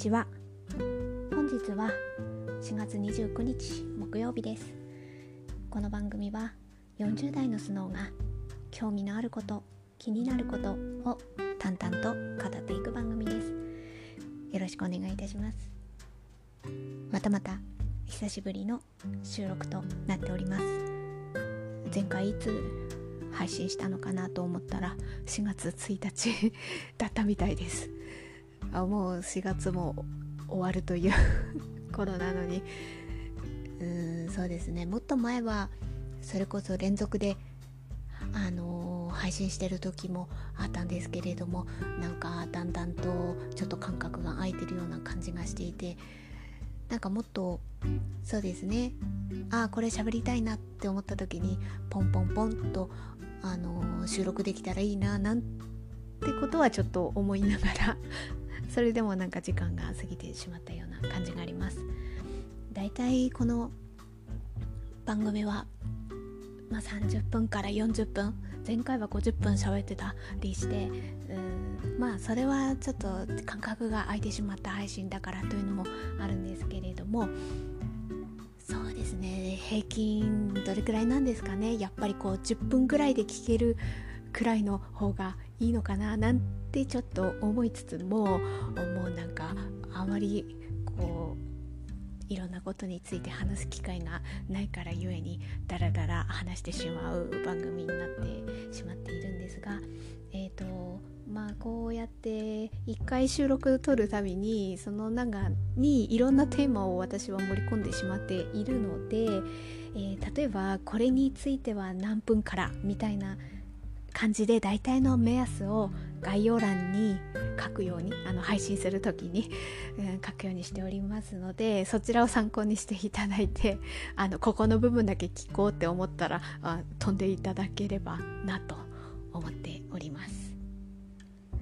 ちは。本日は4月29日木曜日です。この番組は40代のスノーが興味のあること気になることを淡々と語っていく番組です。よろしくお願いいたします。またまた久しぶりの収録となっております。前回いつ配信したのかなと思ったら4月1日だったみたいです。あもう4月も終わるという 頃なのに。うーんそうですね。もっと前はそれこそ連続であのー、配信してる時もあったんですけれどもなんかだんだんとちょっと間隔が空いてるような感じがしていてなんかもっとそうですね。ああこれ喋りたいなって思った時にポンポンポンと、あのー、収録できたらいいななんてことはちょっと思いながらそれでもなんか時間が過ぎてしまったような感じがあります。だいたいこの番組は、まあ、30分から40分前回は50分喋ってたりしてうんまあそれはちょっと感覚が空いてしまった配信だからというのもあるんですけれどもそうですね。平均どれくらいなんですかね。やっぱりこう10分くらいで聞けるくらいの方がいいのかななんってちょっと思いつつももうなんかあまりこういろんなことについて話す機会がないからゆえにダラダラ話してしまう番組になってしまっているんですがえっ、ー、とまあこうやって1回収録撮るたびにその中にいろんなテーマを私は盛り込んでしまっているので、えー、例えばこれについては何分からみたいな感じで大体の目安を概要欄に書くようにあの配信する時に、うん、書くようにしておりますのでそちらを参考にしていただいてあのここの部分だけ聞こうって思ったらあ飛んでいただければなと思っております。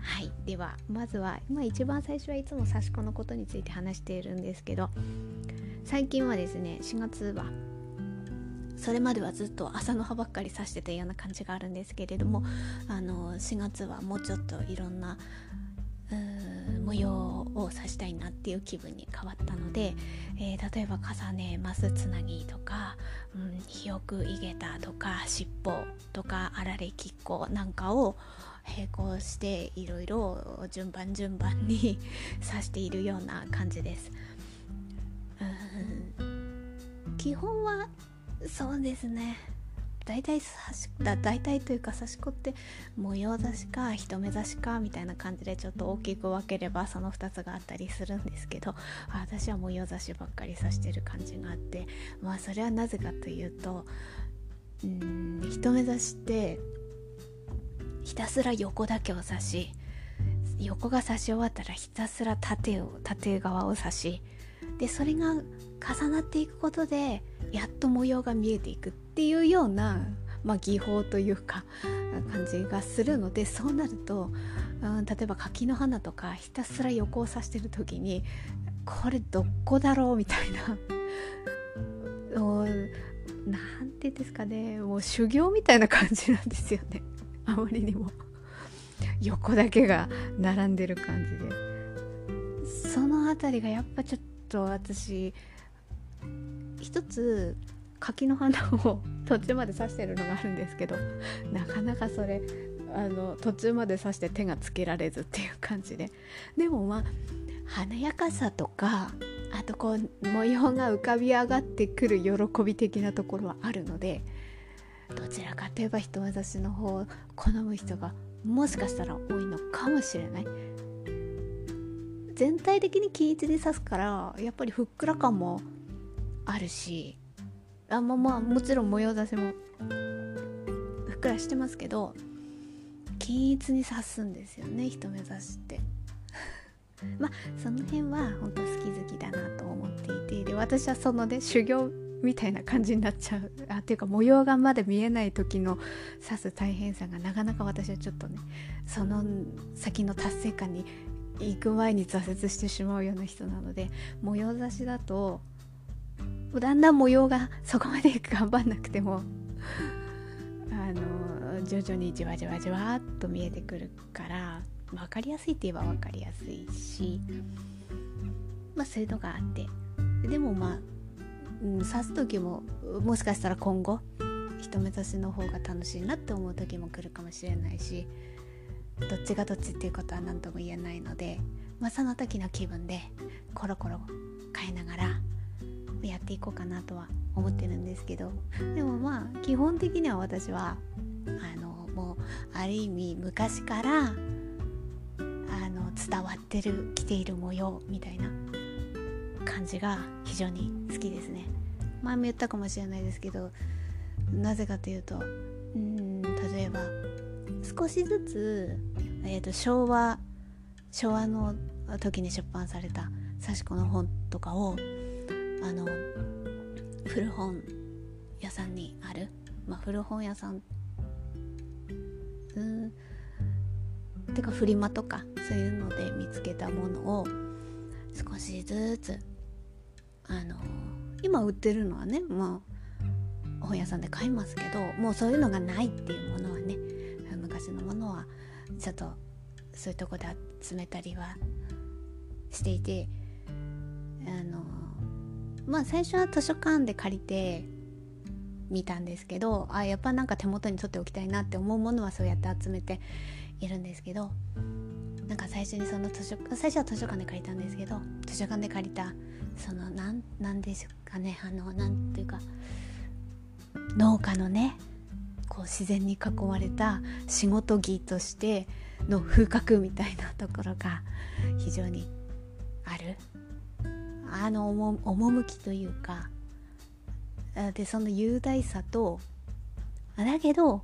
はいではまずは、まあ、一番最初はいつも刺し子のことについて話しているんですけど最近はですね4月はそれまではずっと朝の葉ばっかり刺してたような感じがあるんですけれどもあの4月はもうちょっといろんな模様を刺したいなっていう気分に変わったので、えー、例えば重ねますつなぎとか、うん、ひよくいげたとか尻尾とかあられきっこなんかを並行していろいろ順番順番に 刺しているような感じです。うん基本はそうですね。大体差しだ大体というか差し子って模様差しか一目差しかみたいな感じでちょっと大きく分ければその2つがあったりするんですけど私は模様差しばっかり刺してる感じがあってまあそれはなぜかというとうん一目差しってひたすら横だけを刺し横が刺し終わったらひたすら縦を縦側を刺しでそれが重なっていくことでやっと模様が見えていくっていうような、まあ、技法というか感じがするのでそうなると、うん、例えば柿の花とかひたすら横を刺してる時にこれどこだろうみたいな。なんて言うんですかねもう修行みたいな感じなんですよねあまりにも横だけが並んでる感じでその辺りがやっぱちょっと私一つ柿の花を途中まで刺してるのがあるんですけどなかなかそれあの途中まで刺して手がつけられずっていう感じで。でもまあ華やかさとかあとこう模様が浮かび上がってくる喜び的なところはあるのでどちらかといえば人目指しの方を好む人がもしかしたら多いのかもしれない。全体的に均一に刺すからやっぱりふっくら感もあるしあまあまあもちろん模様出しもふっくらしてますけど均一に刺すんですよね人目指して。まあその辺は本当好き好きだなと思っていてで私はそのね修行みたいな感じになっちゃう。あっていうか模様がまだ見えない時の刺す大変さがなかなか私はちょっとねその先の達成感に行く前に挫折してしまうような人なので模様刺しだとだんだん模様がそこまで頑張んなくてもあの徐々にじわじわじわっと見えてくるから分かりやすいって言えば分かりやすいしまあそういうのがあって。でもまあ、うん、刺す時ももしかしたら今後人目指しの方が楽しいなって思う時も来るかもしれないしどっちがどっちっていうことは何とも言えないので、まあ、その時の気分でコロコロ変えながらやっていこうかなとは思ってるんですけど。でもまあ基本的には私はあのもうある意味昔からあの伝わってる来ている模様みたいな感じが非常に好きですね。前も言ったかもしれないですけどなぜかというとうん例えば少しずつ、えーと、昭和昭和の時に出版された刺子の本とかをあの古本屋さんにある、まあ、古本屋さんうんてかフリマとかそういうので見つけたものを少しずつあの今売ってるのはねまあ本屋さんで買いますけどもうそういうのがないっていうものはね昔のものはちょっとそういうとこで集めたりはしていてあのまあ最初は図書館で借りて見たんですけどあやっぱなんか手元に取っておきたいなって思うものはそうやって集めているんですけどなんか最初にその図書最初は図書館で借りたんですけど図書館で借りたそのなんなんでしょうかねあのなんていうか農家のねこう自然に囲われた仕事着としての風格みたいなところが非常にある。あの趣というかでその雄大さとだけど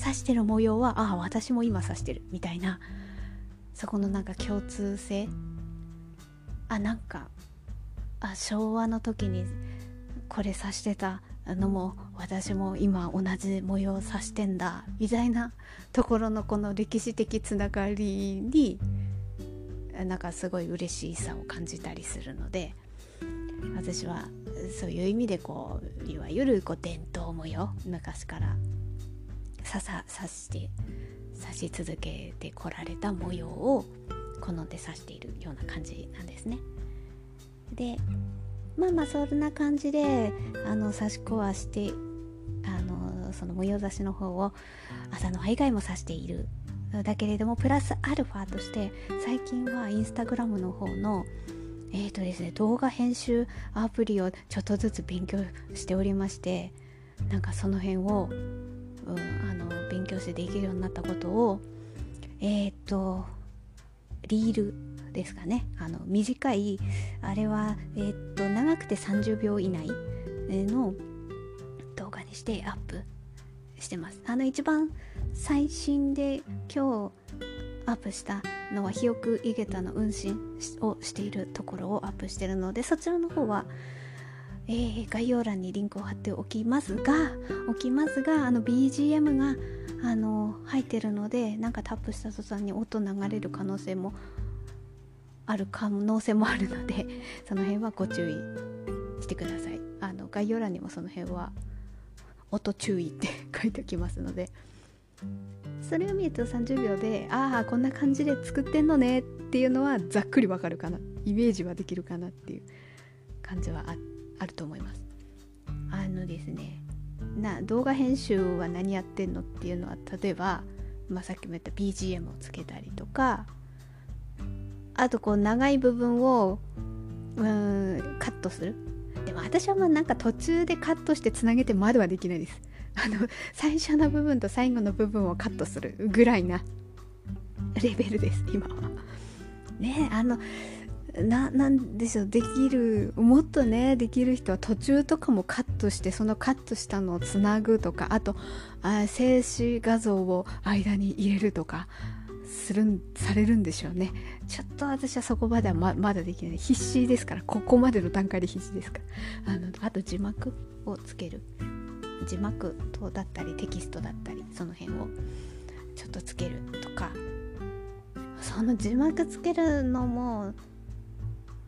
刺してる模様はああ私も今刺してるみたいなそこのなんか共通性。あなんかあ昭和の時にこれ刺してたのも私も今同じ模様を指してんだみたいなところのこの歴史的つながりになんかすごい嬉しさを感じたりするので私はそういう意味でこういわゆるこう伝統模様昔からささ刺して刺し続けてこられた模様を好んで刺しているような感じなんですね。でまあまあそんな感じであの刺し子はしてあのその模様刺しの方を朝の葉以外も刺しているだけれどもプラスアルファとして最近はインスタグラムの方のえーとですね動画編集アプリをちょっとずつ勉強しておりましてなんかその辺を、うん、あの勉強してできるようになったことをえっ、ー、とリールですかね。あの短いあれは、えー、と長くて30秒以内の動画にしてアップしてます。あの一番最新で今日アップしたのはひよく井桁の運針をしているところをアップしてるのでそちらの方は、えー、概要欄にリンクを貼っておきますが置きますがあの BGM があの入ってるのでなんかタップした途端に音流れる可能性もある可能性もあるのでその辺はご注意してください。あの概要欄にもその辺は音注意って書いておきますので。それを見ると30秒でああこんな感じで作ってんのねっていうのはざっくりわかるかな。イメージはできるかなっていう感じはあると思います。あのですねな動画編集は何やってんのっていうのは例えば、まあ、さっきも言った BGM をつけたりとかあとこう長い部分をうんカットする。でも私はまあなんか途中でカットしてつなげてまではできないです。あの最初の部分と最後の部分をカットするぐらいなレベルです今は。ねあのななんでしょうできるもっとねできる人は途中とかもカットしてそのカットしたのをつなぐとかあとあ静止画像を間に入れるとかするんされるんでしょうね。ちょっと私はそこまではままだできない。必死ですから。ここまでの段階で必死ですから。あのあと字幕をつける。字幕等だったりテキストだったりその辺をちょっとつけるとか。その字幕つけるのも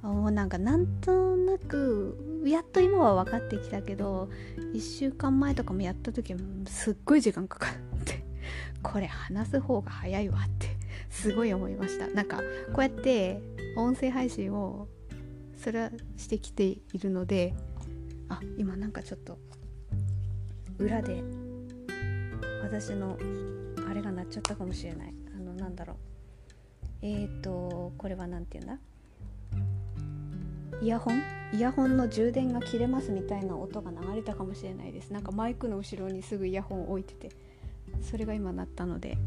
もうなんかなんとなくやっと今は分かってきたけど1週間前とかもやった時すっごい時間かかって。これ話す方が早いわって。すごい思いました。なんかこうやって音声配信をそれはしてきているのであ今なんかちょっと裏で私のあれが鳴っちゃったかもしれない。あのなんだろう。えっ、ー、とこれは何て言うんだ？イヤホン？イヤホンの充電が切れますみたいな音が流れたかもしれないです。なんかマイクの後ろにすぐイヤホンを置いててそれが今鳴ったので。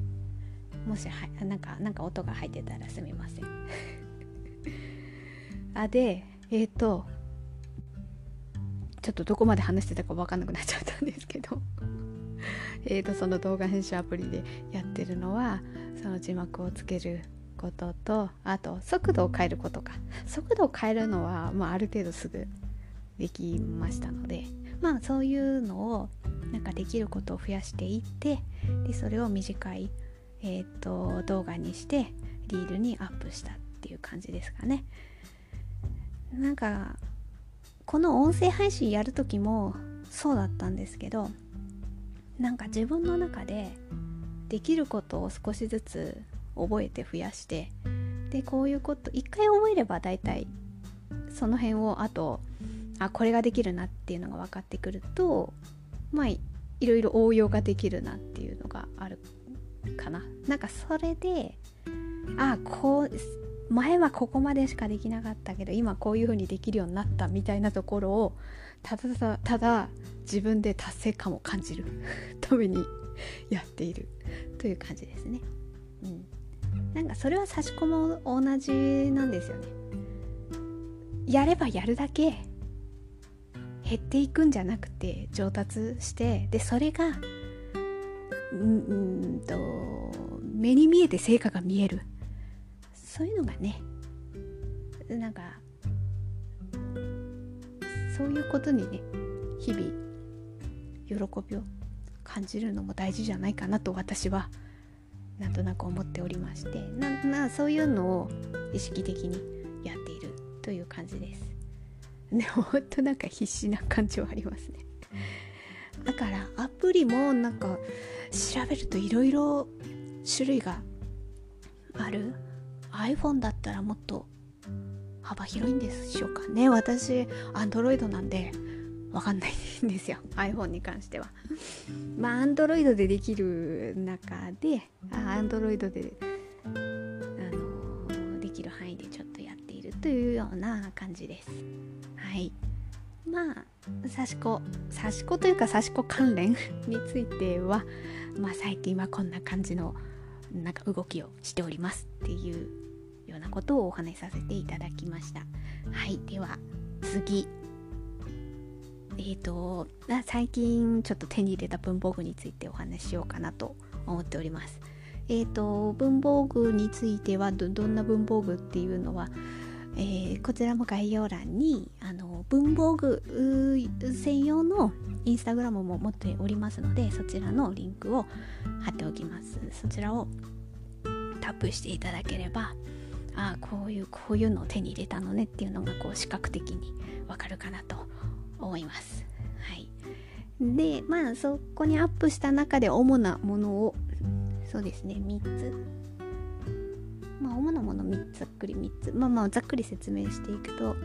もしはなんかなんか音が入ってたらすみません。あでえっ、ー、とちょっとどこまで話してたか分かんなくなっちゃったんですけど。えとその動画編集アプリでやってるのはその字幕をつけることとあと速度を変えることか。速度を変えるのは、まあ、ある程度すぐできましたので。まあそういうのをなんかできることを増やしていってでそれを短い、えーと、動画にしてリールにアップしたっていう感じですかね。なんかこの音声配信やる時もそうだったんですけどなんか自分の中でできることを少しずつ覚えて増やしてでこういうこと一回覚えれば大体その辺をあとあこれができるなっていうのが分かってくるとまあいろいろ応用ができるなっていうのがあるかななんかそれであこう前はここまでしかできなかったけど今こういう風にできるようになったみたいなところをただただただ自分で達成感を感じる ためにやっているという感じですね。うん、なんかそれは差し込も同じなんですよね。やればやるだけ減っていくんじゃなくて上達してでそれがうんと目に見えて成果が見える。そういうのがねなんかそういうことにね日々喜びを感じるのも大事じゃないかなと私はなんとなく思っておりまして。ななそういうのを意識的にやっているという感じです。ねほんとなんか必死な感じはありますね。だからアプリもなんか調べるといろいろ種類がある。iPhone だったらもっと幅広いんでしょうかね。私 Android なんでわかんないんですよ。iPhone に関しては。まあ Android でできる中で Android であのできる範囲でちょっとやっているというような感じです。はい。まあ刺し子刺し子というか刺し子関連についてはまあ最近はこんな感じのなんか動きをしておりますっていうようなことをお話しさせていただきました。はいでは次。えっ、ー、と最近ちょっと手に入れた文房具についてお話ししようかなと思っております。えっ、ー、と文房具についてはどんな文房具っていうのはえー、こちらも概要欄にあの文房具専用のインスタグラムも持っておりますのでそちらのリンクを貼っておきますそちらをタップしていただければああこういうこういうのを手に入れたのねっていうのがこう視覚的にわかるかなと思います。はい。でまあそこにアップした中で主なものをそうですね3つ。まあ、主なもの3つざっくり3つ。まあまあざっくり説明していくと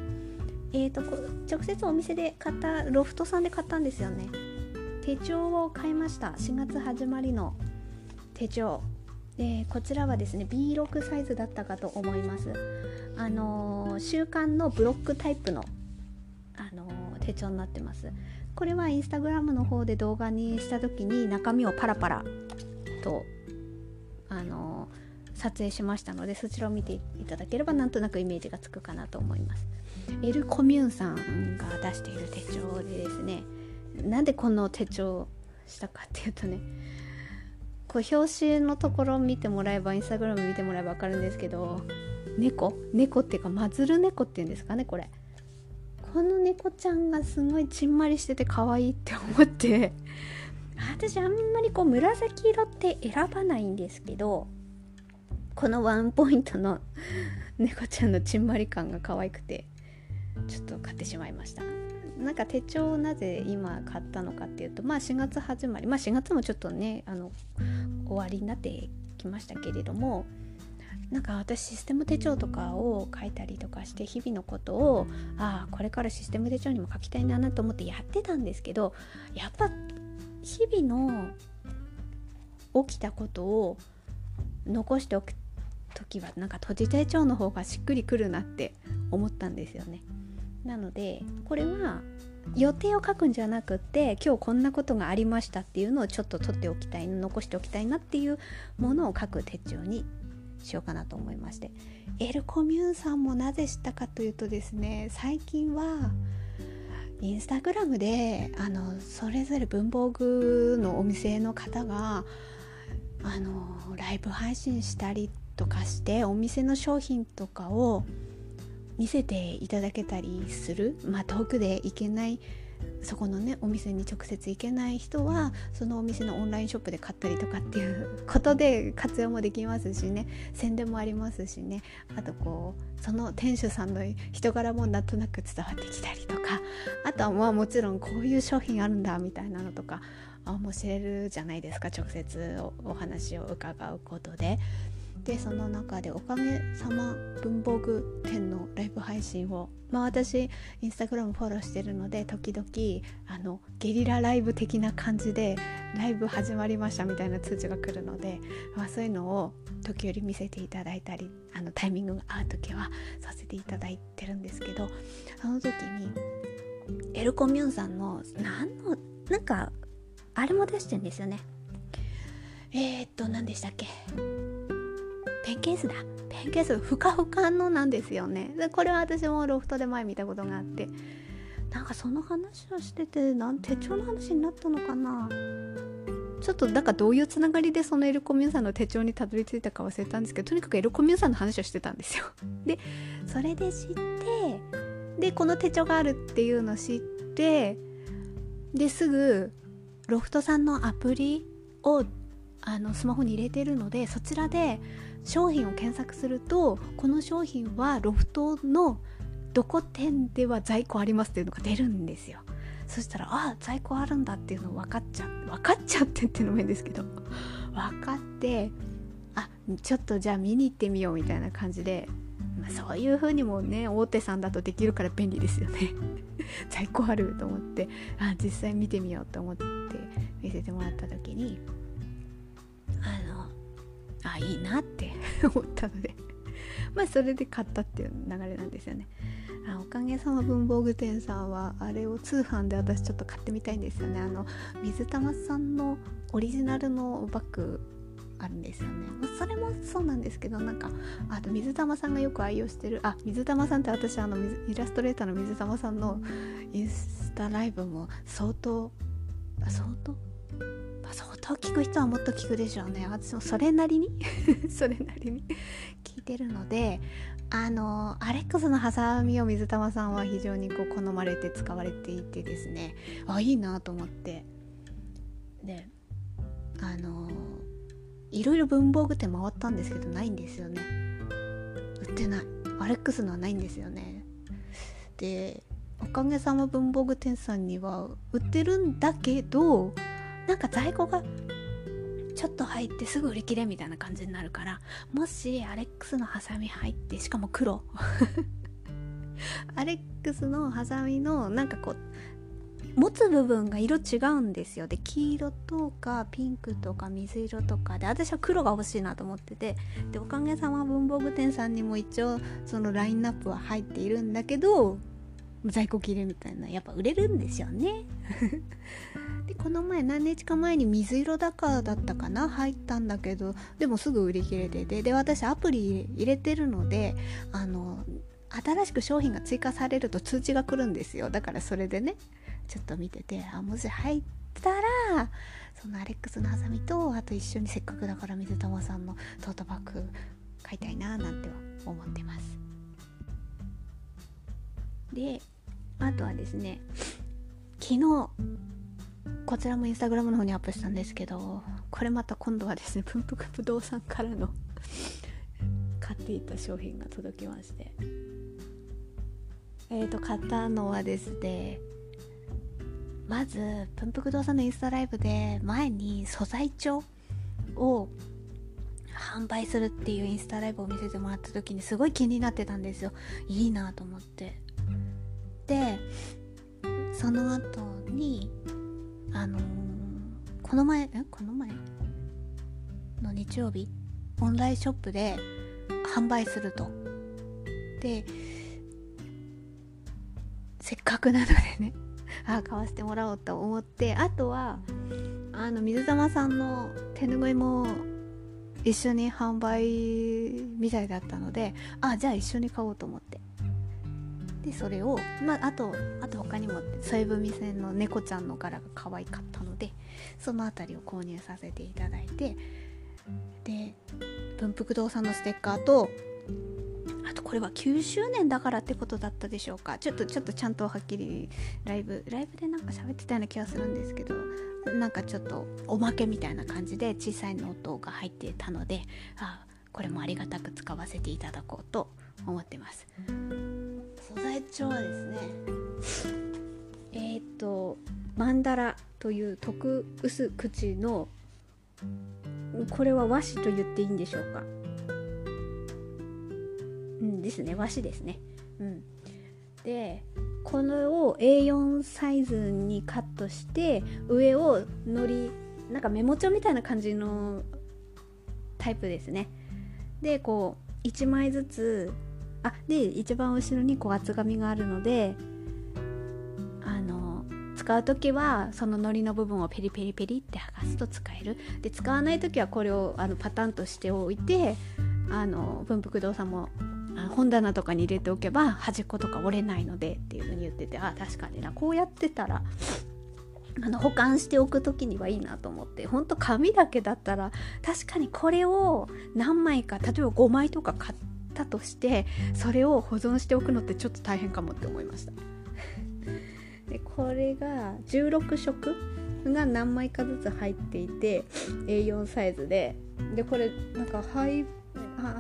えーと直接お店で買ったロフトさんで買ったんですよね。手帳を買いました。4月始まりの手帳。でこちらはですね B6 サイズだったかと思います。あのー、週刊のブロックタイプの、あのー、手帳になってます。これはインスタグラムの方で動画にした時に中身をパラパラとあのー撮影しましたのでそちらを見ていただければなんとなくイメージがつくかなと思います。エルコミューンさんが出している手帳でですねなんでこの手帳したかっていうとねこう表紙のところを見てもらえばインスタグラム見てもらえば分かるんですけど猫？猫っていうかマズル猫っていうんですかねこれ。この猫ちゃんがすごいちんまりしてて可愛いって思って。私あんまりこう紫色って選ばないんですけどこのワンポイントの 猫ちゃんのちんまり感が可愛くてちょっと買ってしまいました。なんか手帳をなぜ今買ったのかっていうとまあ4月始まりまあ4月もちょっとねあの終わりになってきましたけれどもなんか私システム手帳とかを書いたりとかして日々のことをああこれからシステム手帳にも書きたいなと思ってやってたんですけどやっぱ日々の起きたことを残しておくっ時はなんか閉じ手帳の方がしっくりくるなって思ったんですよね。なのでこれは予定を書くんじゃなくて今日こんなことがありましたっていうのをちょっと取っておきたい残しておきたいなっていうものを書く手帳にしようかなと思いましてエルコミューンさんもなぜ知ったかというとですね最近はインスタグラムであのそれぞれ文房具のお店の方があのライブ配信したりとかしてお店の商品とかを見せていただけたりする、まあ、遠くで行けないそこのねお店に直接行けない人はそのお店のオンラインショップで買ったりとかっていうことで活用もできますしね。宣伝もありますしね。あとこうその店主さんの人柄もなんとなく伝わってきたりとか。あとはまあもちろんこういう商品あるんだみたいなのとかあもう知れるじゃないですか。直接お話を伺うことで。でその中でおかげさま文房具店のライブ配信をまあ私インスタグラムフォローしてるので時々あのゲリラライブ的な感じでライブ始まりましたみたいな通知が来るので、まあ、そういうのを時折見せていただいたりあのタイミングが合う時はさせていただいてるんですけどあの時にエルコミュンさんの何のなんかあれも出してんですよね。えー、っと何でしたっけ？ペンケースだ。ペンケースふかふかのなんですよね。でこれは私もロフトで前見たことがあって。なんかその話をしててなん手帳の話になったのかな。ちょっとだかどういうつながりでそのエルコミューさんの手帳にたどり着いたか忘れたんですけどとにかくエルコミューさんの話をしてたんですよ。でそれで知ってでこの手帳があるっていうのを知ってですぐロフトさんのアプリをあのスマホに入れてるのでそちらで商品を検索するとこの商品はロフトのどこ店では在庫ありますっていうのが出るんですよ。そしたらあ在庫あるんだっていうの分かっちゃう分かっちゃってっていうのも変ですけど 分かってあちょっとじゃあ見に行ってみようみたいな感じで、まあ、そういう風にもね大手さんだとできるから便利ですよね。在庫あると思ってあ実際見てみようと思って見せてもらった時にあのあいいなって 思ったので。まあそれで買ったっていう流れなんですよね。あおかげさま文房具店さんはあれを通販で私ちょっと買ってみたいんですよね。あの水玉さんのオリジナルのバッグあるんですよね、それもそうなんですけどなんかあと水玉さんがよく愛用してるあ水玉さんって私あのイラストレーターの水玉さんのインスタライブも相当相当？相当聞く人はもっと聞くでしょうね。私もそれなりに？それなりに？聞いてるのであのアレックスのハサミを水玉さんは非常にこう好まれて使われていてですね。あいいなと思って。であのいろいろ文房具店回ったんですけどないんですよね。売ってない。アレックスのはないんですよね。でおかげさま文房具店さんには売ってるんだけどなんか在庫がちょっと入ってすぐ売り切れみたいな感じになるからもしアレックスのハサミ入ってしかも黒。アレックスのハサミのなんかこう持つ部分が色違うんですよ。で黄色とかピンクとか水色とかで私は黒が欲しいなと思っててでおかげさま文房具店さんにも一応そのラインナップは入っているんだけど在庫切れみたいなやっぱ売れるんですよね。でこの前何日か前に水色だかだったかな入ったんだけどでもすぐ売り切れててで私アプリ入れてるのであの新しく商品が追加されると通知が来るんですよ。だからそれでねちょっと見ててあもし入ったらそのアレックスのハサミとあと一緒にせっかくだから水玉さんのトートバッグ買いたいななんては思ってます。であとはですね昨日こちらもインスタグラムの方にアップしたんですけどこれまた今度はですねプンプク不動産からの 買っていた商品が届きまして。えーと買ったのはですねまずプンプク動産のインスタライブで前に素材帳を販売するっていうインスタライブを見せてもらった時にすごい気になってたんですよ。いいなと思って。でその後にあのー、この前えこの前？の日曜日？オンラインショップで販売すると。でせっかくなのでね あ買わせてもらおうと思って。あとはあの水玉さんの手ぬぐいも一緒に販売みたいだったのであじゃあ一緒に買おうと思って。でそれを、まあ、あとあと他にも添い踏み線の猫ちゃんの柄が可愛かったのでその辺りを購入させていただいてで文福堂さんのステッカーとあとこれは9周年だからってことだったでしょうか。ちょっとちょっとちゃんとはっきりライブライブでなんか喋ってたような気がするんですけどなんかちょっとおまけみたいな感じで小さいノートが入ってたのであこれもありがたく使わせていただこうと思ってます。素材帳はですねえー、っとマンダラという特薄口のこれは和紙と言っていいんでしょうか？うんですね和紙ですね。うん。でこれを A4 サイズにカットして上をのりなんかメモ帳みたいな感じのタイプですね。でこう1枚ずつあで一番後ろにこう厚紙があるのであの使う時はその糊の部分をペリペリペリって剥がすと使える。で使わない時はこれをあのパタンとしておいてあの文福堂さんも本棚とかに入れておけば端っことか折れないのでっていう風に言っててあ確かにな。こうやってたらあの保管しておく時にはいいなと思ってほんと紙だけだったら確かにこれを何枚か例えば5枚とか買ったとしてそれを保存しておくのってちょっと大変かもって思いました。でこれが16色が何枚かずつ入っていて A4 サイズで。でこれなんか廃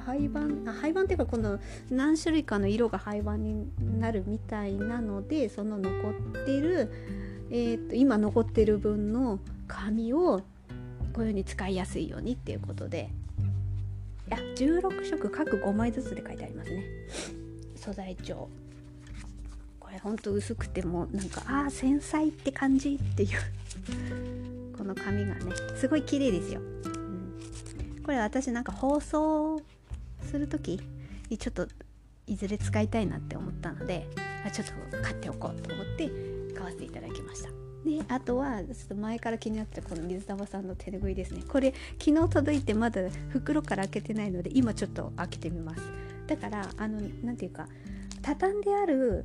廃盤廃盤っていうか今度何種類かの色が廃盤になるみたいなのでその残ってる、えーと、今残ってる分の紙をこういう風に使いやすいようにっていうことでいや16色各5枚ずつで書いてありますね。素材帳。これほんと薄くてもなんかああ繊細って感じっていう。この紙がねすごい綺麗ですよ。うん。これ私なんか放送する時にちょっといずれ使いたいなって思ったのでちょっと買っておこうと思って買わせていただきました。であとはちょっと前から気になったこの水玉さんの手ぬぐいですね。これ昨日届いてまだ袋から開けてないので今ちょっと開けてみます。だからあの何ていうか畳んである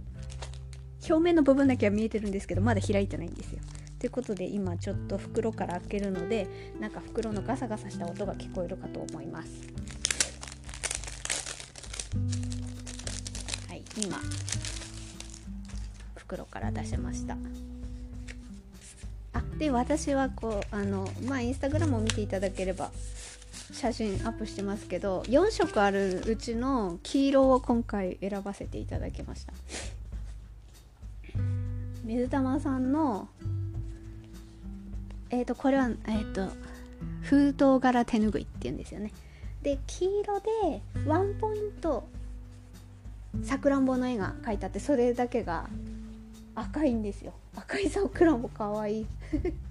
表面の部分だけは見えてるんですけどまだ開いてないんですよ。ということで今ちょっと袋から開けるのでなんか袋のガサガサした音が聞こえるかと思います。はい今袋から出しました。あで私はこうあのまあインスタグラムを見ていただければ写真アップしてますけど4色あるうちの黄色を今回選ばせていただきました。水玉さんのえっ、ー、とこれはえっ、ー、と封筒柄手ぬぐいっていうんですよね。で黄色でワンポイントさくらんぼの絵が描いてあってそれだけが赤いんですよ。赤いさくらんぼかわい。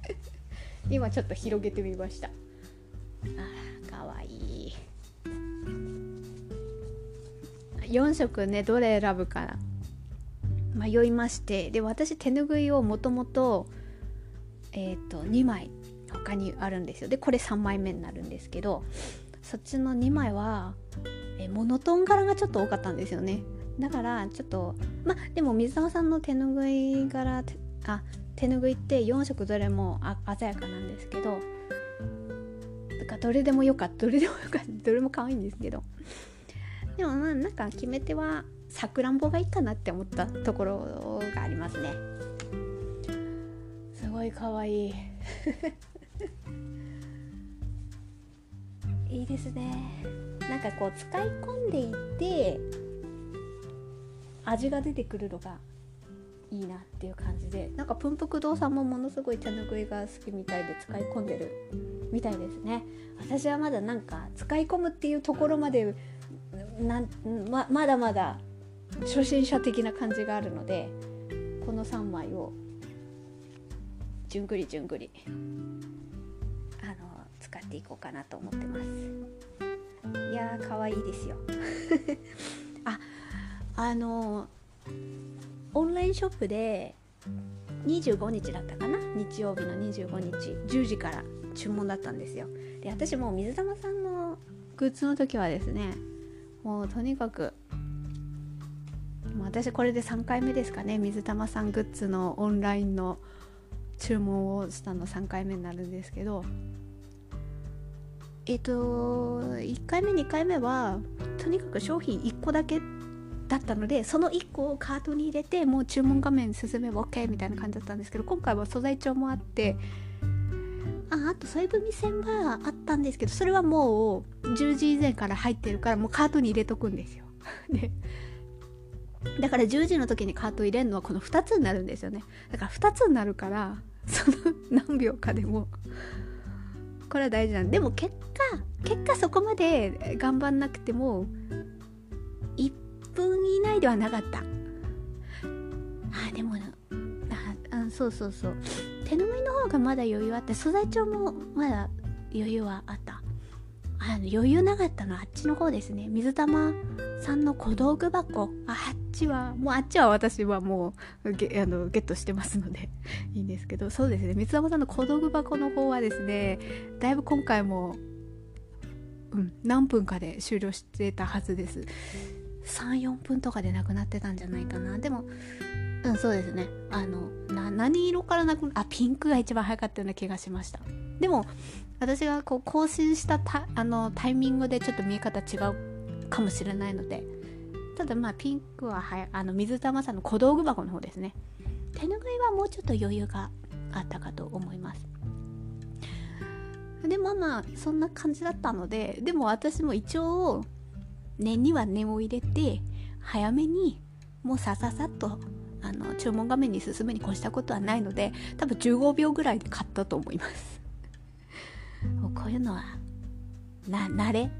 今ちょっと広げてみました。あかわいい。4色ねどれ選ぶか迷いまして。で私手ぬぐいをもともとえーと、2枚他にあるんですよ。でこれ3枚目になるんですけどそっちの2枚は、えモノトーン柄がちょっと多かったんですよね。だからちょっとまあでも水玉さんの手ぬぐい柄あ手ぬぐいって4色どれも鮮やかなんですけどだからどれでもよかった。どれでもよかった。どれも可愛いんですけど。でもまあなんか決め手はさくらんぼがいいかなって思ったところがありますね。ごいかわい。い いいですね。なんかこう使い込んでいって味が出てくるのがいいなっていう感じで。なんかプンプク堂さんもものすごい手ぬぐいが好きみたいで使い込んでるみたいですね。私はまだなんか使い込むっていうところまでなままだまだ初心者的な感じがあるのでこの3枚をじゅんぐりじゅんぐりあの使っていこうかなと思ってます。いやーかわいいですよあのオンラインショップで25日だったかな？日曜日の25日10時から注文だったんですよ。で私もう水玉さんのグッズの時はですねもうとにかく私これで3回目ですかね水玉さんグッズのオンラインの注文をしたの3回目になるんですけどえっ、と1回目2回目はとにかく商品1個だけだったのでその1個をカートに入れてもう注文画面進めば OK みたいな感じだったんですけど今回は素材帳もあってああと添い踏み線はあったんですけどそれはもう10時以前から入ってるからもうカートに入れとくんですよ。でだから10時の時にカート入れるのはこの2つになるんですよねだから2つになるからその何秒かでもこれは大事なんでも結果結果そこまで頑張んなくても1分以内ではなかった。あでもあそうそうそう。手ぬぐいの方がまだ余裕あって素材帳もまだ余裕はあった。あの余裕なかったのはあっちの方ですね。水玉さんの小道具箱。あっちはもうあっちは私はもうゲあのゲットしてますので。いいんですけど。そうですね。水玉さんの小道具箱の方はですねだいぶ今回も、うん、何分かで終了してたはずです。34分とかでなくなってたんじゃないかな。でもうんそうですね。あの何色からなくあピンクが一番早かったような気がしました。でも私がこう更新したたあのタイミングでちょっと見え方違うかもしれないのでただまあピンクははあの水玉さんの小道具箱の方ですね。手ぬぐいはもうちょっと余裕があったかと思います。でまあまあそんな感じだったのででも私も一応念には念を入れて早めにもうさささっとあの注文画面に進むに越したことはないので多分15秒ぐらいで買ったと思います。こういうのはな慣れ？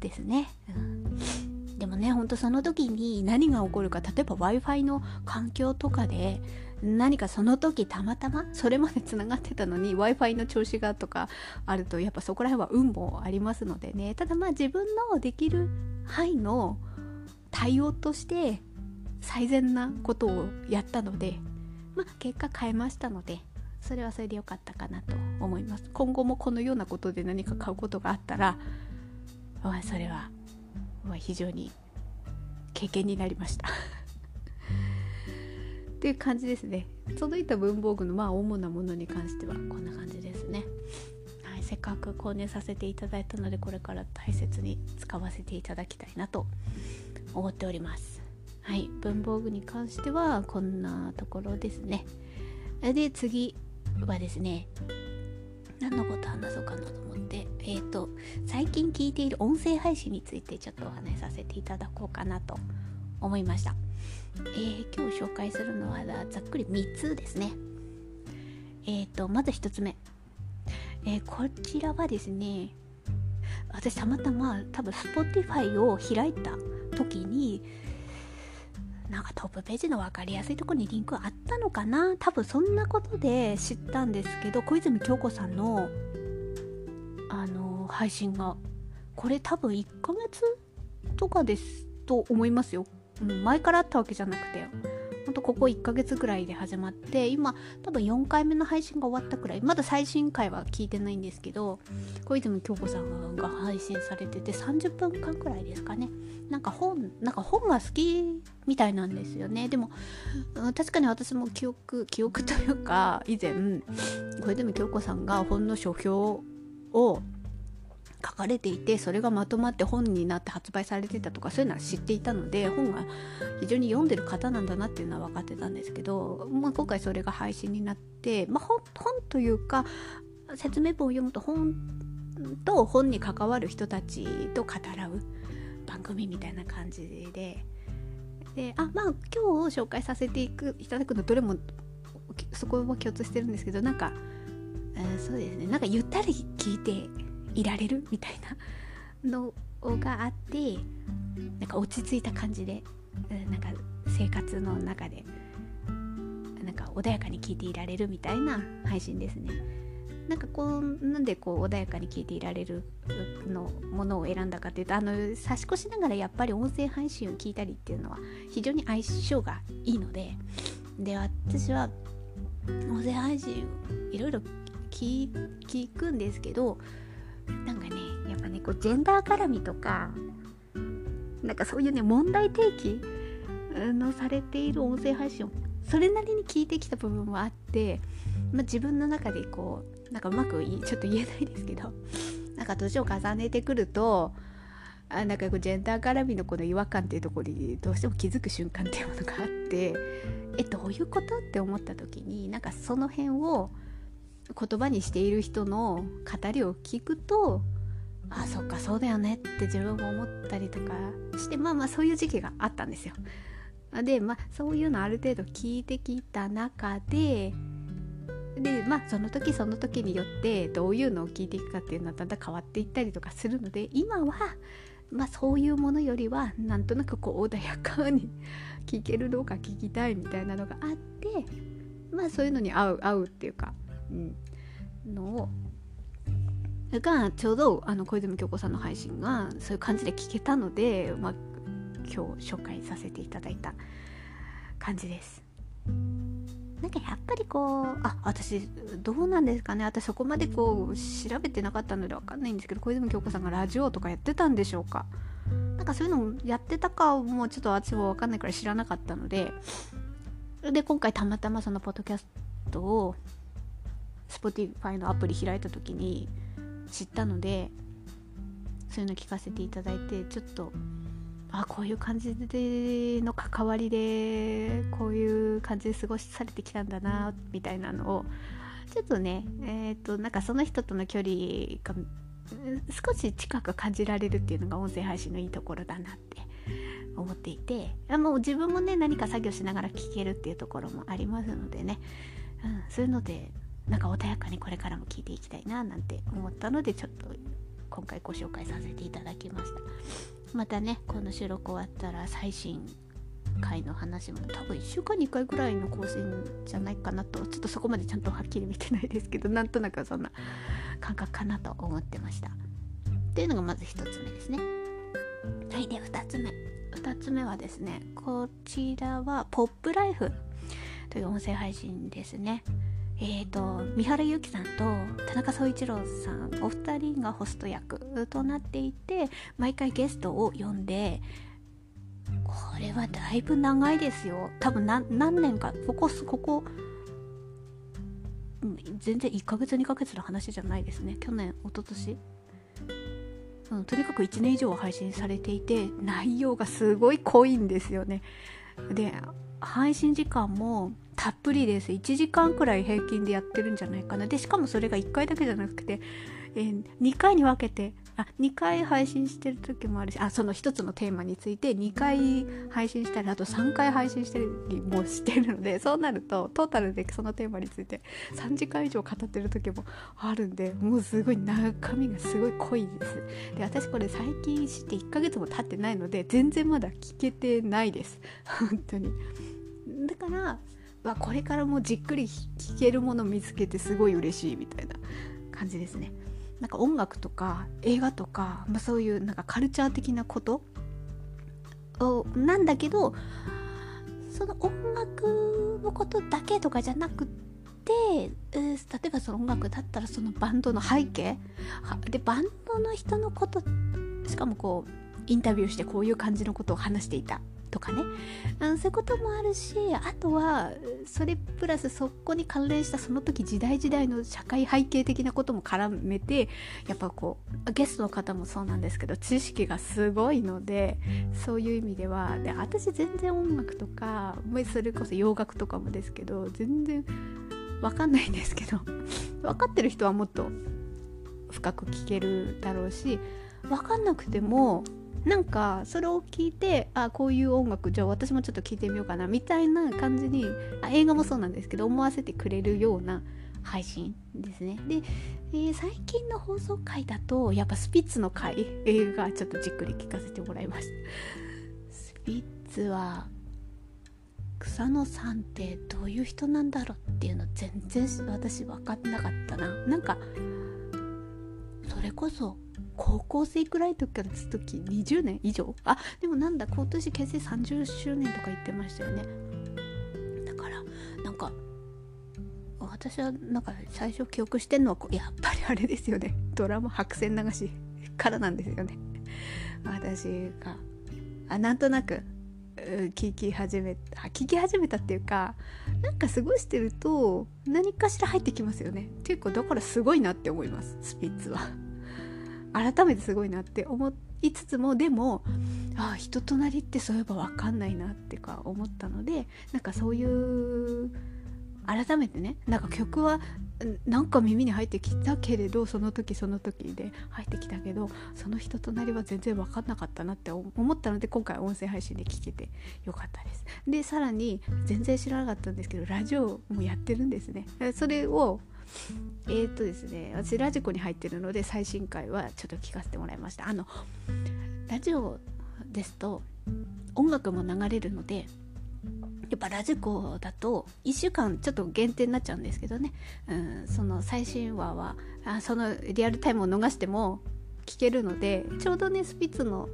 ですね、うん、でもねほんとその時に何が起こるか例えば w i f i の環境とかで何かその時たまたまそれまでつながってたのに w i f i の調子がとかあるとやっぱそこら辺は運もありますのでね。ただまあ自分のできる範囲の対応として最善なことをやったのでまあ結果変えましたのでそれはそれで良かったかなと思います。今後もこのようなことで何か買うことがあったらそれは非常に経験になりました。っていう感じですね。届いた文房具のまあ主なものに関してはこんな感じですね、はい、せっかく購入させていただいたのでこれから大切に使わせていただきたいなと思っております。はい文房具に関してはこんなところですね。で次はですね何のこと話そうかなと思って。えっ、ー、と最近聞いている音声配信についてちょっとお話しさせていただこうかなと思いました、えー、今日紹介するのはざっくり3つですね。えっ、ー、とまず1つ目、えこちらはですね私たまたま多分 Spotify を開いた時になんかトップページの分かりやすいとこにリンクあったのかな？多分そんなことで知ったんですけど小泉京子さんのあの配信がこれ多分1ヶ月とかですと思いますよ、うん、前からあったわけじゃなくてほんとここ1ヶ月ぐらいで始まって今多分4回目の配信が終わったくらい。まだ最新回は聞いてないんですけど小泉京子さんが配信されてて30分間くらいですかね。なんか本なんか本が好きみたいなんですよね。でもうん確かに私も記憶記憶というか以前小泉京子さんが本の書評を書かれていてそれがまとまって本になって発売されてたとかそういうのは知っていたので本が非常に読んでる方なんだなっていうのは分かってたんですけど、まあ、今回それが配信になって、まあ、本というか説明文を読むと本と本に関わる人たちと語らう番組みたいな感じでであまあ今日紹介させていくいただくのどれもそこは共通してるんですけどなんかそうですね。なんかゆったり聞いていられるみたいなのがあってなんか落ち着いた感じでなんか生活の中でなんか穏やかに聞いていられるみたいな配信ですね。なんかこうなんでこう穏やかに聞いていられるのものを選んだかというとあの差し越しながらやっぱり音声配信を聞いたりっていうのは非常に相性がいいのでで私は音声配信いろいろ聞くんですけどなんかねやっぱねこうジェンダー絡みとかなんかそういうね問題提起のされている音声配信をそれなりに聞いてきた部分もあって、まあ、自分の中でこうなんかうまくちょっと言えないですけどなんか年を重ねてくるとあなんかこうジェンダー絡みのこの違和感っていうところにどうしても気づく瞬間っていうものがあってえどういうこと？って思った時になんかその辺を言葉にしている人の語りを聞くとあそっかそうだよねって自分も思ったりとかしてまあまあそういう時期があったんですよ。でまあそういうのある程度聞いてきた中ででまあその時その時によってどういうのを聞いていくかっていうのはだんだん変わっていったりとかするので今はまあそういうものよりはなんとなくこう穏やかに 聞けるのか聞きたいみたいなのがあってまあそういうのに合う合うっていうか、うん、のをがちょうどあの小泉京子さん。の配信がそういう感じで聞けたので、まあ、今日紹介させていただいた感じです。なん。かやっぱりこうあ私どうなん。ですかね私そこまでこう調べてなかったので分かん。ないん。ですけど小泉京子さん。がラジオとかやってたん。でしょうかなん。かそういうのもやってたかもちょっと私も分かん。ないから知らなかったのでで今回たまたまそのポッドキャストを Spotify のアプリ開いた時に知ったのでそういうの聞かせていただいてちょっとあこういう感じでの関わりでこういう感じで過ごしされてきたんだなみたいなのをちょっとねえっ、ー、となんかその人との距離が少し近く感じられるっていうのが音声配信のいいところだなって思っていてあもう自分もね何か作業しながら聞けるっていうところもありますのでね、うん、そういうのでなんか穏やかにこれからも聞いていきたいななんて思ったのでちょっと今回ご紹介させていただきましたまたねこの収録終わったら最新回の話も多分1週間に1回ぐらいの更新じゃないかなとちょっとそこまでちゃんとはっきり見てないですけどなんとなくそんな感覚かなと思ってました。っていうのがまず1つ目ですねはいで2つ目。2つ目はですねこちらはポップライフという音声配信ですね。えーと、三原由紀さんと田中総一郎さんお二人がホスト役となっていて毎回ゲストを呼んでこれはだいぶ長いですよ。多分何年かここここ全然1ヶ月2ヶ月の話じゃないですね。去年一昨年。うん、とにかく1年以上配信されていて内容がすごい濃いんですよね。で配信時間もたっぷりです。1時間くらい平均でやってるんじゃないかな。でしかもそれが1回だけじゃなくて、えー、2回に分けてあ2回配信してる時もあるしあその1つのテーマについて2回配信したりあと3回配信したりもしてるので そうなるとトータルでそのテーマについて3時間以上語ってる時もあるんでもうすごい中身がすごい濃いです。で私これ最近知って1ヶ月も経ってないので全然まだ聞けてないです。本当に。だからわこれからもじっくり聴けるもの見つけてすごい嬉しいみたいな感じですね。なんか音楽とか映画とか、まあ、そういうなんかカルチャー的なこと？をなんだけどその音楽のことだけとかじゃなくて、えー、例えばその音楽だったらそのバンドの背景？でバンドの人のことしかもこうインタビューしてこういう感じのことを話していた。とかね、うん、そういうこともあるしあとはそれプラスそこに関連したその時時代時代の社会背景的なことも絡めてやっぱこうゲストの方もそうなんですけど知識がすごいのでそういう意味ではで私全然音楽とかそれこそ洋楽とかもですけど全然分かんないんですけど分かってる人はもっと深く聞けるだろうし分かんなくてもなんかそれを聞いてあこういう音楽じゃあ私もちょっと聞いてみようかなみたいな感じにあ映画もそうなんですけど思わせてくれるような配信ですね。で、えー、最近の放送回だとやっぱスピッツの回がちょっとじっくり聞かせてもらいましたスピッツは草野さんってどういう人なんだろうっていうの全然私分かってなかったな。なんかそれこそ高校生くらいの時からずっとき20年以上？あでもなんだ今年結成30周年とか言ってましたよね。だからなんか私はなんか最初記憶してんのはやっぱりあれですよね。ドラマ白線流しからなんですよね。私があなんとなく聞き始めた聞き始めたっていうかなんか過ごしてると何かしら入ってきますよね。結構だからすごいなって思いますスピッツは。改めてすごいなって思いつつもでもああ人となりってそういえば分かんないなってか思ったのでなんかそういう改めてねなんか曲はなんか耳に入ってきたけれどその時その時で入ってきたけどその人となりは全然分かんなかったなって思ったので今回音声配信で聞けてよかったです。でさらに全然知らなかったんですけどラジオもやってるんですね。それをえー、っとですね私ラジコに入ってるので最新回はちょっと聞かせてもらいました。あのラジオですと音楽も流れるのでやっぱラジコだと1週間ちょっと限定になっちゃうんですけどね、うん、その最新話はあそのリアルタイムを逃しても聞けるのでちょうどねスピッツの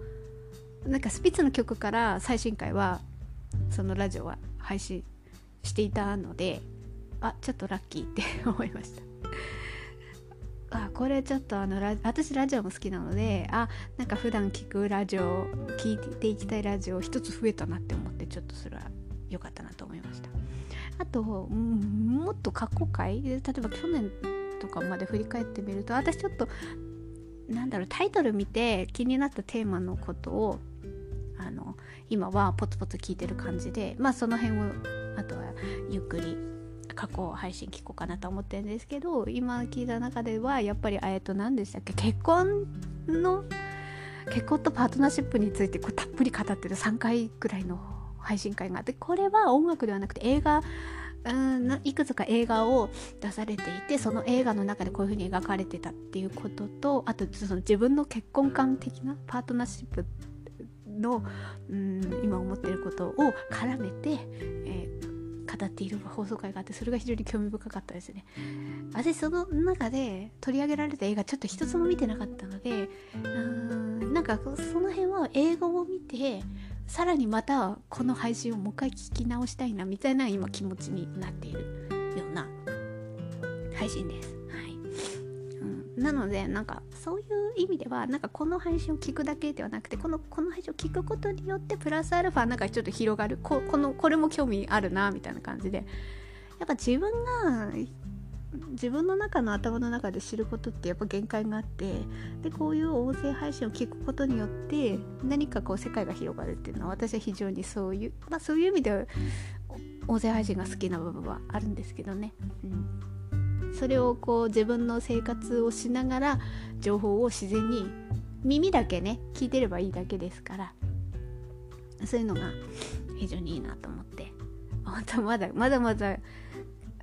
なんかスピッツの曲から最新回はそのラジオは配信していたのであちょっとラッキーって思いました。あこれちょっとあのラ私ラジオも好きなのであなんか普段聞くラジオ聞いていきたいラジオ一つ増えたなって思ってちょっとそれは良かったなと思いました。あと、うん、もっと過去回？例えば去年とかまで振り返ってみると私ちょっとなんだろうタイトル見て気になったテーマのことをあの今はポツポツ聞いてる感じでまあその辺をあとはゆっくり過去配信聞こうかなと思ってるんですけど今聞いた中ではやっぱりえっと何でしたっけ結婚の結婚とパートナーシップについてこうたっぷり語ってる3回ぐらいの配信会があってこれは音楽ではなくて映画うんいくつか映画を出されていてその映画の中でこういうふうに描かれてたっていうこととあとその自分の結婚観的なパートナーシップのうん今思ってることを絡めて、えー、語っている放送会があってそれが非常に興味深かったですね。私その中で取り上げられた映画ちょっと一つも見てなかったのでうんなんかその辺は英語を見てさらにまたこの配信をもう一回聞き直したいなみたいな今気持ちになっているような配信です。なのでなんかそういう意味ではなんかこの配信を聞くだけではなくてこのこの配信を聞くことによってプラスアルファなんかちょっと広がるここのこれも興味あるなみたいな感じで。やっぱ自分が自分の中の頭の中で知ることってやっぱ限界があってでこういう音声配信を聞くことによって何かこう世界が広がるっていうのは私は非常にそういうまあそういう意味では音声配信が好きな部分はあるんですけどね、うん、それをこう自分の生活をしながら情報を自然に耳だけね聞いてればいいだけですからそういうのが非常にいいなと思って本当まだまだまだ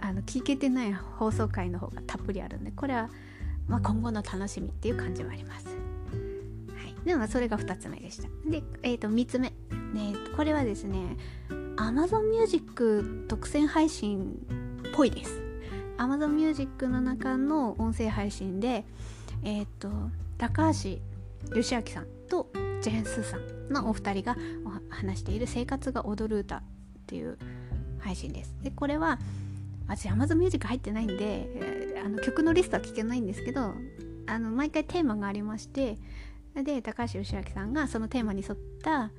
あの聞けてない放送回の方がたっぷりあるんでこれは、まあ、今後の楽しみっていう感じはあります。はい、でもそれが2つ目でした。で、えー、と3つ目、ね、これはですね Amazon Music 特選配信っぽいです。Amazon Music の中の音声配信で、えっ、ー、と高橋義明さんとジェーン・スーさんのお二人が話している「生活が踊る歌」っていう配信です。でこれは私 Amazon Music 入ってないんで、あの曲のリストは聞けないんですけどあの毎回テーマがありましてで高橋義明さんがそのテーマに沿った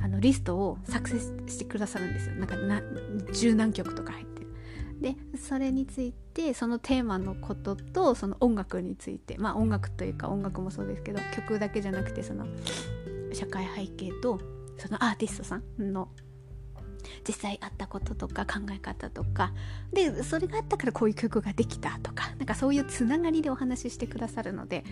あのリストを作成してくださるんですよなんかな十何曲とか入ってでそれについてそのテーマのこととその音楽について。まあ音楽というか音楽もそうですけど曲だけじゃなくてその社会背景とそのアーティストさんの実際あったこととか考え方とか。でそれがあったからこういう曲ができたとか。なんかそういうつながりでお話ししてくださるので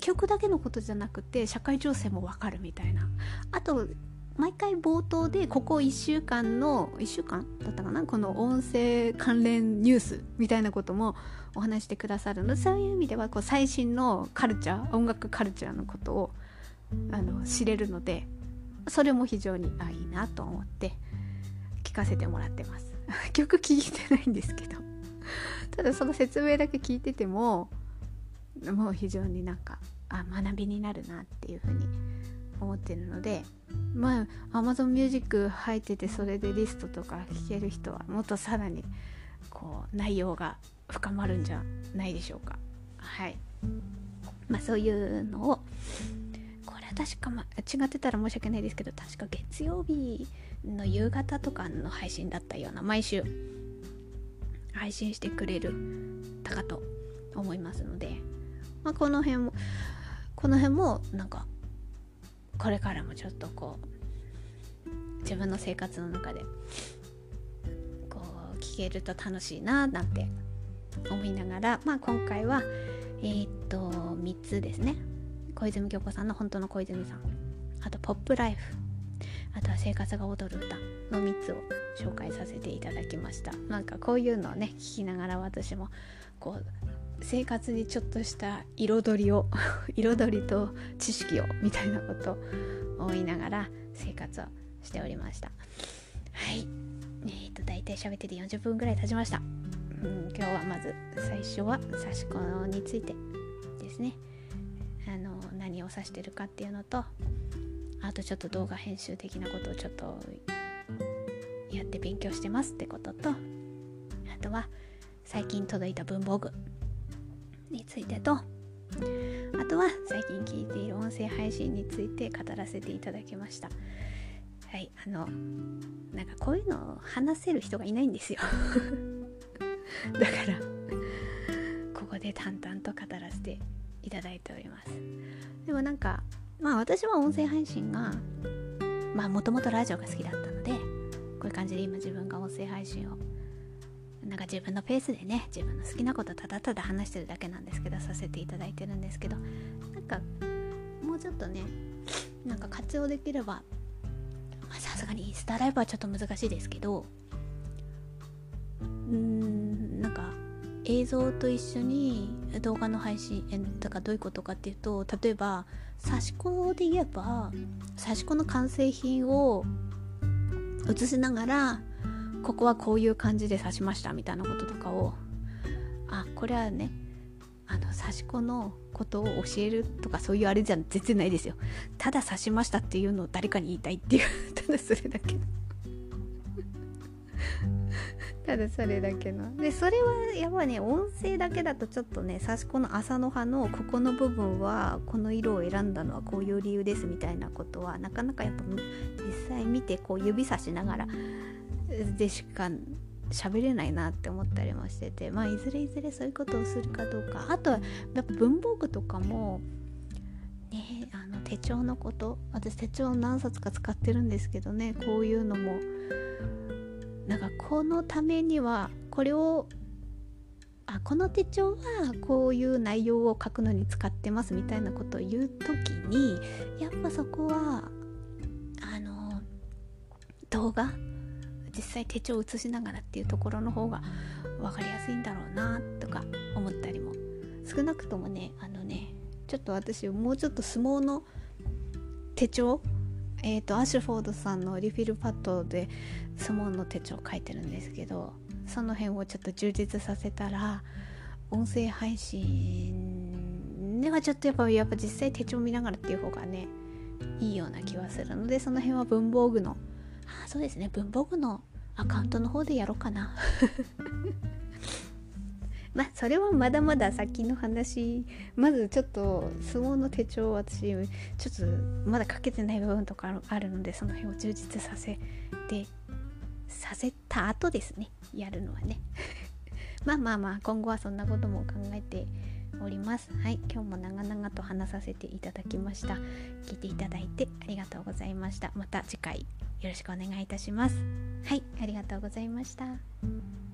曲だけのことじゃなくて社会情勢もわかるみたいな。あと毎回冒頭でここ1週間の1週間だったかなこの音声関連ニュースみたいなこともお話してくださるの。でそういう意味ではこう最新のカルチャー音楽カルチャーのことをあの知れるのでそれも非常にあいいなと思って聞かせてもらってます。曲聴いてないんですけど。ただその説明だけ聞いててももう非常になんかあ学びになるなっていうふうに思ってるのでまあ Amazon Music 入っててそれでリストとか聴ける人はもっとさらにこう内容が深まるんじゃないでしょうか。はい。まあそういうのをこれは確か、ま、違ってたら申し訳ないですけど確か月曜日の夕方とかの配信だったような毎週配信してくれるたかと思いますので、まあ、この辺もこの辺もなんかこれからもちょっとこう自分の生活の中でこう聞けると楽しいななんて思いながら、まあ、今回はえー、っと3つですね。小泉京子さんの本当の小泉さん。あと「ポップライフ」あとは「生活が踊る歌」の3つを紹介させていただきました。なんかこういうのをね聞きながら私もこう生活にちょっとした彩りを 彩りと知識をみたいなことを言いながら生活をしておりました。はい。えー、と大体喋ってて40分ぐらい経ちました、うん、今日はまず最初は刺し子についてですね。あの何を指してるかっていうのとあとちょっと動画編集的なことをちょっとやって勉強してますってこととあとは最近届いた文房具についてと。あとは最近聞いている音声配信について語らせていただきました。はいあのなんかこういうのを話せる人がいないんですよ。だからここで淡々と語らせていただいております。でもなんかまあ私は音声配信がまあもともとラジオが好きだったのでこういう感じで今自分が音声配信をなんか自分のペースでね自分の好きなことただただ話してるだけなんですけどさせていただいてるんですけどなんかもうちょっとねなんか活用できればさすがにインスタライブはちょっと難しいですけどうーんなんか映像と一緒に動画の配信とかどういうことかっていうと例えば刺し子で言えば刺し子の完成品を映しながらここはこういう感じで刺しましたみたいなこととかをあこれはねあの刺し子のことを教えるとかそういうあれじゃ全然ないですよ。ただ刺しましたっていうのを誰かに言いたいっていうただそれだけ。ただそれだけの。でそれはやっぱね音声だけだとちょっとね刺し子の朝の葉のここの部分はこの色を選んだのはこういう理由ですみたいなことはなかなかやっぱ実際見てこう指さしながらでしか喋れないなって思ったりもしててまあいずれいずれそういうことをするかどうか。あとはやっぱ文房具とかもねあの手帳のこと。私手帳何冊か使ってるんですけどね。こういうのも。なんかこのためにはこれをあこの手帳はこういう内容を書くのに使ってますみたいなことを言う時にやっぱそこはあの動画実際手帳を写しながらっていうところの方が分かりやすいんだろうなとか思ったりも少なくともねあのねちょっと私もうちょっと相撲の手帳えっ、ー、とアシュフォードさんのリフィルパッドで相撲の手帳書いてるんですけどその辺をちょっと充実させたら音声配信ではちょっとやっぱやっぱ実際手帳見ながらっていう方がねいいような気はするのでその辺は文房具のあそうですね。文房具のアカウントの方でやろうかな。まあそれはまだまだ先の話。まずちょっと相撲の手帳私ちょっとまだかけてない部分とかあるのでその辺を充実させてさせた後ですね。やるのはね。まあまあまあ今後はそんなことも考えております。はい今日も長々と話させていただきました。聞いていただいてありがとうございました。また次回よろしくお願いいたします。はいありがとうございました。